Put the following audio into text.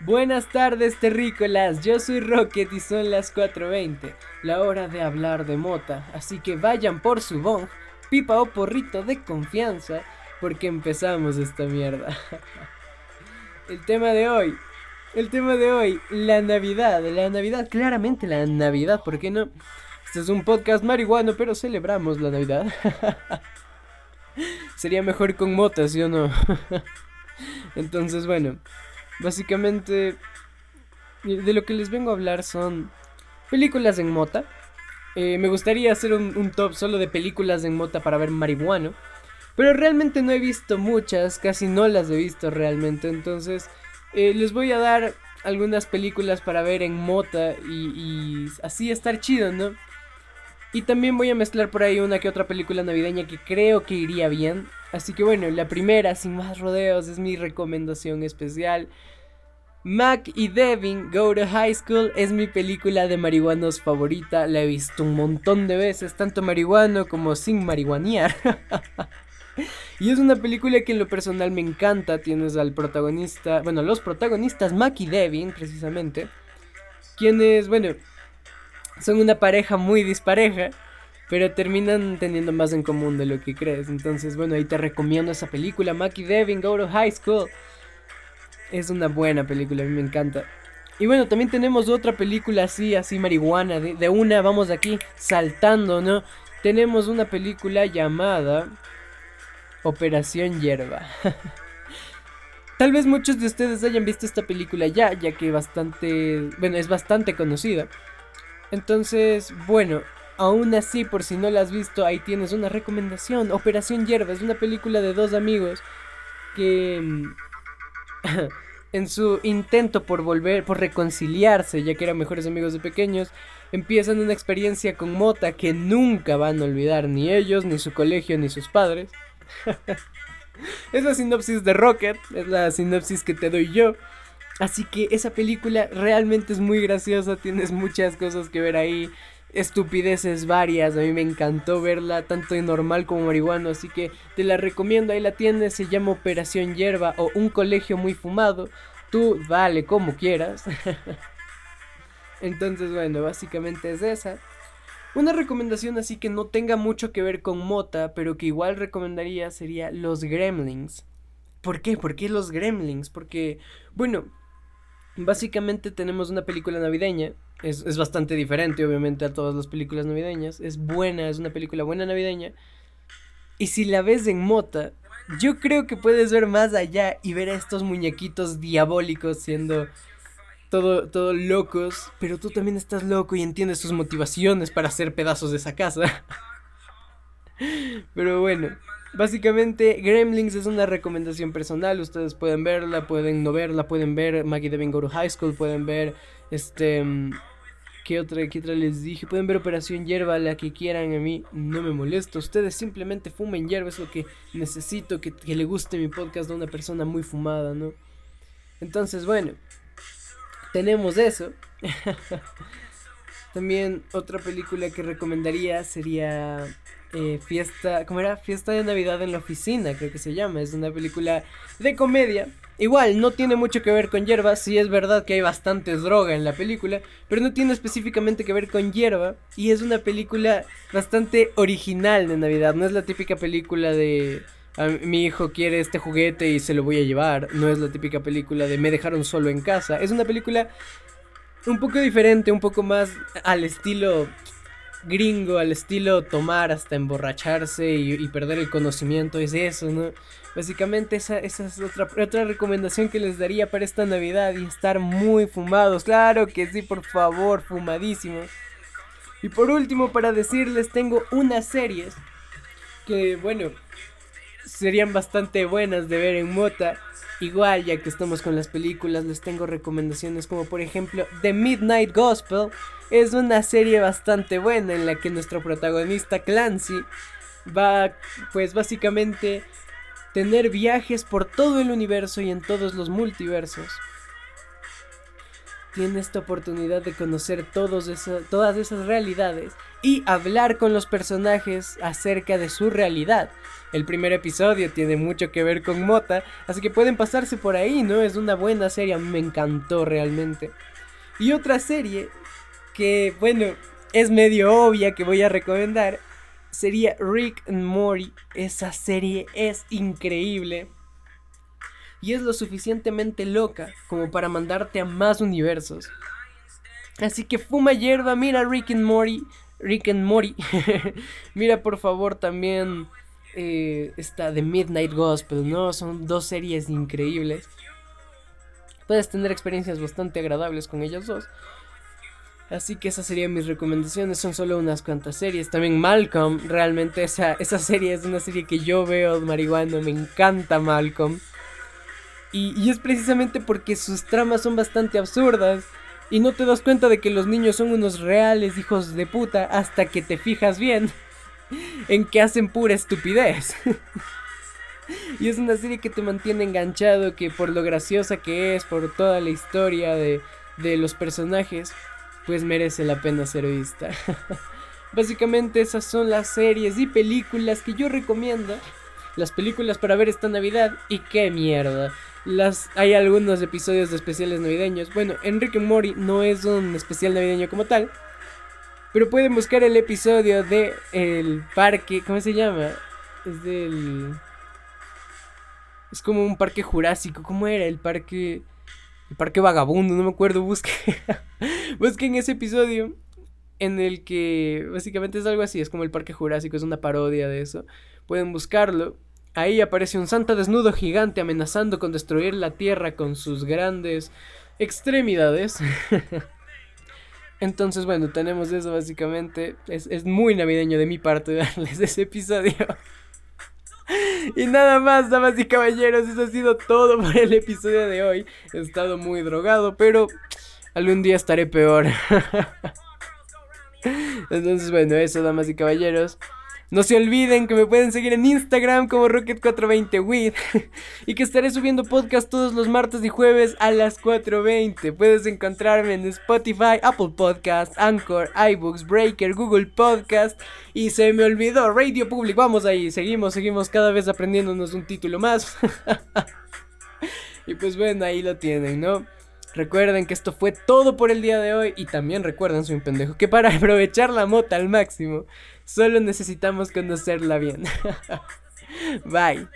Buenas tardes, terrícolas. Yo soy Rocket y son las 4:20, la hora de hablar de mota. Así que vayan por su bong, pipa o porrito de confianza, porque empezamos esta mierda. El tema de hoy, el tema de hoy, la Navidad. La Navidad, claramente la Navidad, ¿por qué no? Este es un podcast marihuano, pero celebramos la Navidad. Sería mejor con motas, ¿sí o no? Entonces, bueno, básicamente de lo que les vengo a hablar son películas en mota. Eh, me gustaría hacer un, top solo de películas en mota para ver marihuano. Pero realmente no he visto muchas, casi no las he visto realmente. Entonces, eh, les voy a dar algunas películas para ver en mota y, y así estar chido, ¿no? Y también voy a mezclar por ahí una que otra película navideña que creo que iría bien. Así que bueno, la primera, sin más rodeos, es mi recomendación especial. Mac y Devin Go to High School es mi película de marihuanos favorita. La he visto un montón de veces, tanto marihuano como sin marihuanear. y es una película que en lo personal me encanta. Tienes al protagonista, bueno, los protagonistas, Mac y Devin, precisamente. Quienes, bueno, son una pareja muy dispareja, pero terminan teniendo más en común de lo que crees. Entonces, bueno, ahí te recomiendo esa película, Mackie Devin, Go to High School. Es una buena película, a mí me encanta. Y bueno, también tenemos otra película así, así marihuana, de, de una, vamos aquí, saltando, ¿no? Tenemos una película llamada Operación Hierba. Tal vez muchos de ustedes hayan visto esta película ya, ya que bastante, bueno, es bastante conocida. Entonces, bueno, aún así, por si no la has visto, ahí tienes una recomendación. Operación Hierba es una película de dos amigos que mm, en su intento por volver, por reconciliarse, ya que eran mejores amigos de pequeños, empiezan una experiencia con Mota que nunca van a olvidar ni ellos, ni su colegio, ni sus padres. es la sinopsis de Rocket, es la sinopsis que te doy yo. Así que esa película realmente es muy graciosa, tienes muchas cosas que ver ahí, estupideces varias, a mí me encantó verla tanto en normal como marihuano, así que te la recomiendo, ahí la tienes, se llama Operación Hierba o Un Colegio Muy Fumado, tú dale como quieras. Entonces bueno, básicamente es esa. Una recomendación así que no tenga mucho que ver con mota, pero que igual recomendaría sería Los Gremlins. ¿Por qué? ¿Por qué los Gremlins? Porque, bueno, Básicamente tenemos una película navideña. Es, bastante diferente, obviamente, a todas las películas navideñas. Es buena, es una película buena navideña. Y si la ves en mota, yo creo que puedes ver más allá y ver a estos muñequitos diabólicos siendo todo, todo locos. Pero tú también estás loco y entiendes sus motivaciones para hacer pedazos de esa casa. pero bueno. Básicamente, Gremlins es una recomendación personal. Ustedes pueden verla, pueden no verla, pueden ver Maggie Devin Go to High School, pueden ver este. Mm, ¿Qué otra, ¿Qué otra les dije? Pueden ver Operación Hierba, la que quieran. A mí no me molesta. Ustedes simplemente fumen hierba. Es lo que necesito que, le guste mi podcast de una persona muy fumada, ¿no? Entonces, bueno, tenemos eso. También otra película que recomendaría sería eh, Fiesta, ¿cómo era? Fiesta de Navidad en la oficina, creo que se llama. Es una película de comedia. Igual, no tiene mucho que ver con hierba. Sí es verdad que hay bastante droga en la película, pero no tiene específicamente que ver con hierba. Y es una película bastante original de Navidad. No es la típica película de mi hijo quiere este juguete y se lo voy a llevar. No es la típica película de me dejaron solo en casa. Es una película un poco diferente, un poco más al estilo gringo, al estilo tomar hasta emborracharse y, perder el conocimiento, es eso, ¿no? Básicamente esa, esa es otra, otra recomendación que les daría para esta Navidad y estar muy fumados. Claro que sí, por favor, fumadísimos. Y por último, para decirles, tengo unas series que, bueno, serían bastante buenas de ver en Mota. Igual, ya que estamos con las películas, les tengo recomendaciones como por ejemplo The Midnight Gospel. Es una serie bastante buena en la que nuestro protagonista Clancy va pues básicamente tener viajes por todo el universo y en todos los multiversos. Tiene esta oportunidad de conocer todas esas realidades y hablar con los personajes acerca de su realidad. El primer episodio tiene mucho que ver con Mota, así que pueden pasarse por ahí, ¿no? Es una buena serie, me encantó realmente. Y otra serie que, bueno, es medio obvia que voy a recomendar sería Rick and Morty. Esa serie es increíble. Y es lo suficientemente loca como para mandarte a más universos. Así que fuma hierba, mira Rick and Morty. Rick and Morty. mira por favor también eh, esta The Midnight Gospel, ¿no? Son dos series increíbles. Puedes tener experiencias bastante agradables con ellas dos. Así que esas serían mis recomendaciones. Son solo unas cuantas series. También Malcolm. Realmente esa, esa serie es una serie que yo veo marihuana. Me encanta Malcolm. Y, es precisamente porque sus tramas son bastante absurdas. Y no te das cuenta de que los niños son unos reales hijos de puta hasta que te fijas bien en que hacen pura estupidez. y es una serie que te mantiene enganchado, que por lo graciosa que es, por toda la historia de, de los personajes, pues merece la pena ser vista. Básicamente esas son las series y películas que yo recomiendo. Las películas para ver esta Navidad y qué mierda. Hay algunos episodios de especiales navideños. Bueno, Enrique Mori no es un especial navideño como tal. Pero pueden buscar el episodio de el parque. ¿Cómo se llama? Es del. Es como un parque jurásico. ¿Cómo era? El parque. El parque vagabundo, no me acuerdo. Busquen. busquen ese episodio. En el que básicamente es algo así. Es como el parque jurásico. Es una parodia de eso. Pueden buscarlo. Ahí aparece un santa desnudo gigante amenazando con destruir la tierra con sus grandes extremidades. Entonces, bueno, tenemos eso básicamente. Es, es, muy navideño de mi parte darles ese episodio. y nada más, damas y caballeros, eso ha sido todo por el episodio de hoy. He estado muy drogado, pero algún día estaré peor. Entonces, bueno, eso, damas y caballeros. No se olviden que me pueden seguir en Instagram como Rocket420WIT y que estaré subiendo podcast todos los martes y jueves a las 4.20. Puedes encontrarme en Spotify, Apple Podcast, Anchor, iBooks, Breaker, Google Podcast y se me olvidó Radio Public. Vamos ahí, seguimos, seguimos cada vez aprendiéndonos un título más. y pues bueno, ahí lo tienen, ¿no? Recuerden que esto fue todo por el día de hoy y también recuerden, soy un pendejo, que para aprovechar la mota al máximo, solo necesitamos conocerla bien. Bye.